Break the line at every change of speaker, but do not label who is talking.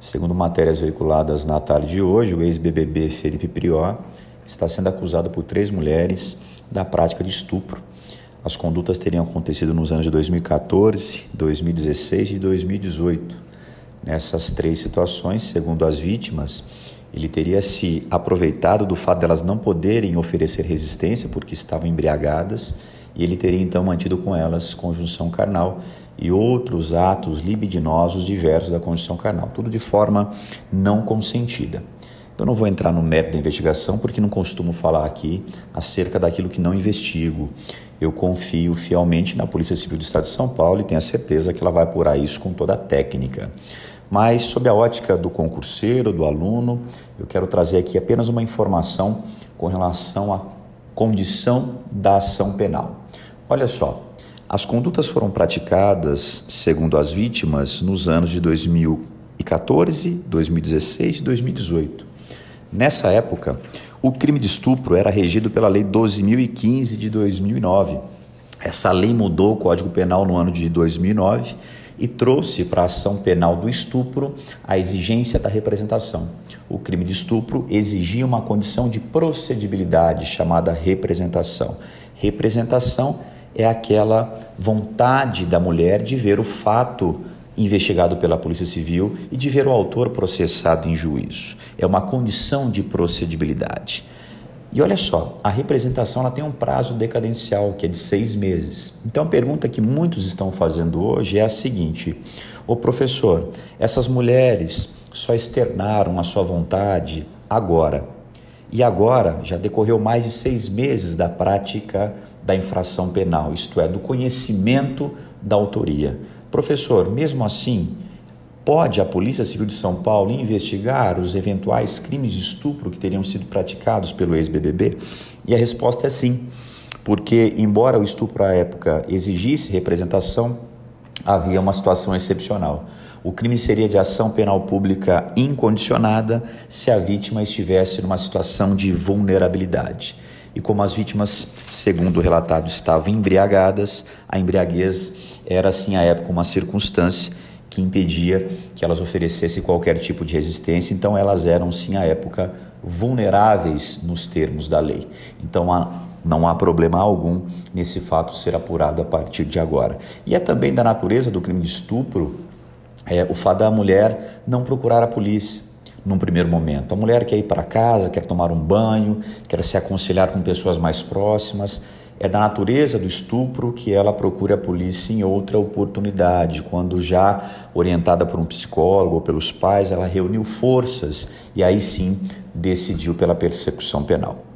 Segundo matérias veiculadas na tarde de hoje, o ex-BBB Felipe Prior está sendo acusado por três mulheres da prática de estupro. As condutas teriam acontecido nos anos de 2014, 2016 e 2018. Nessas três situações, segundo as vítimas, ele teria se aproveitado do fato delas não poderem oferecer resistência porque estavam embriagadas e ele teria então mantido com elas conjunção carnal e outros atos libidinosos diversos da condição carnal, tudo de forma não consentida. Eu não vou entrar no método da investigação porque não costumo falar aqui acerca daquilo que não investigo. Eu confio fielmente na Polícia Civil do Estado de São Paulo e tenho a certeza que ela vai apurar isso com toda a técnica. Mas, sob a ótica do concurseiro, do aluno, eu quero trazer aqui apenas uma informação com relação à condição da ação penal. Olha só, as condutas foram praticadas, segundo as vítimas, nos anos de 2014, 2016 e 2018. Nessa época, o crime de estupro era regido pela Lei 12.015 de 2009. Essa lei mudou o Código Penal no ano de 2009 e trouxe para a ação penal do estupro a exigência da representação. O crime de estupro exigia uma condição de procedibilidade chamada representação. Representação é aquela vontade da mulher de ver o fato investigado pela Polícia Civil e de ver o autor processado em juízo. É uma condição de procedibilidade. E olha só, a representação ela tem um prazo decadencial, que é de seis meses. Então a pergunta que muitos estão fazendo hoje é a seguinte: o professor, essas mulheres só externaram a sua vontade agora. E agora já decorreu mais de seis meses da prática da infração penal, isto é, do conhecimento da autoria. Professor, mesmo assim, pode a Polícia Civil de São Paulo investigar os eventuais crimes de estupro que teriam sido praticados pelo ex-BBB? E a resposta é sim, porque, embora o estupro à época exigisse representação, havia uma situação excepcional. O crime seria de ação penal pública incondicionada se a vítima estivesse numa situação de vulnerabilidade e como as vítimas, segundo o relatado, estavam embriagadas, a embriaguez era, assim, à época, uma circunstância que impedia que elas oferecessem qualquer tipo de resistência, então elas eram, sim, à época, vulneráveis nos termos da lei. Então, há, não há problema algum nesse fato ser apurado a partir de agora. E é também da natureza do crime de estupro é, o fato da mulher não procurar a polícia num primeiro momento. A mulher quer ir para casa, quer tomar um banho, quer se aconselhar com pessoas mais próximas. É da natureza do estupro que ela procura a polícia em outra oportunidade, quando já orientada por um psicólogo ou pelos pais, ela reuniu forças e aí sim decidiu pela persecução penal.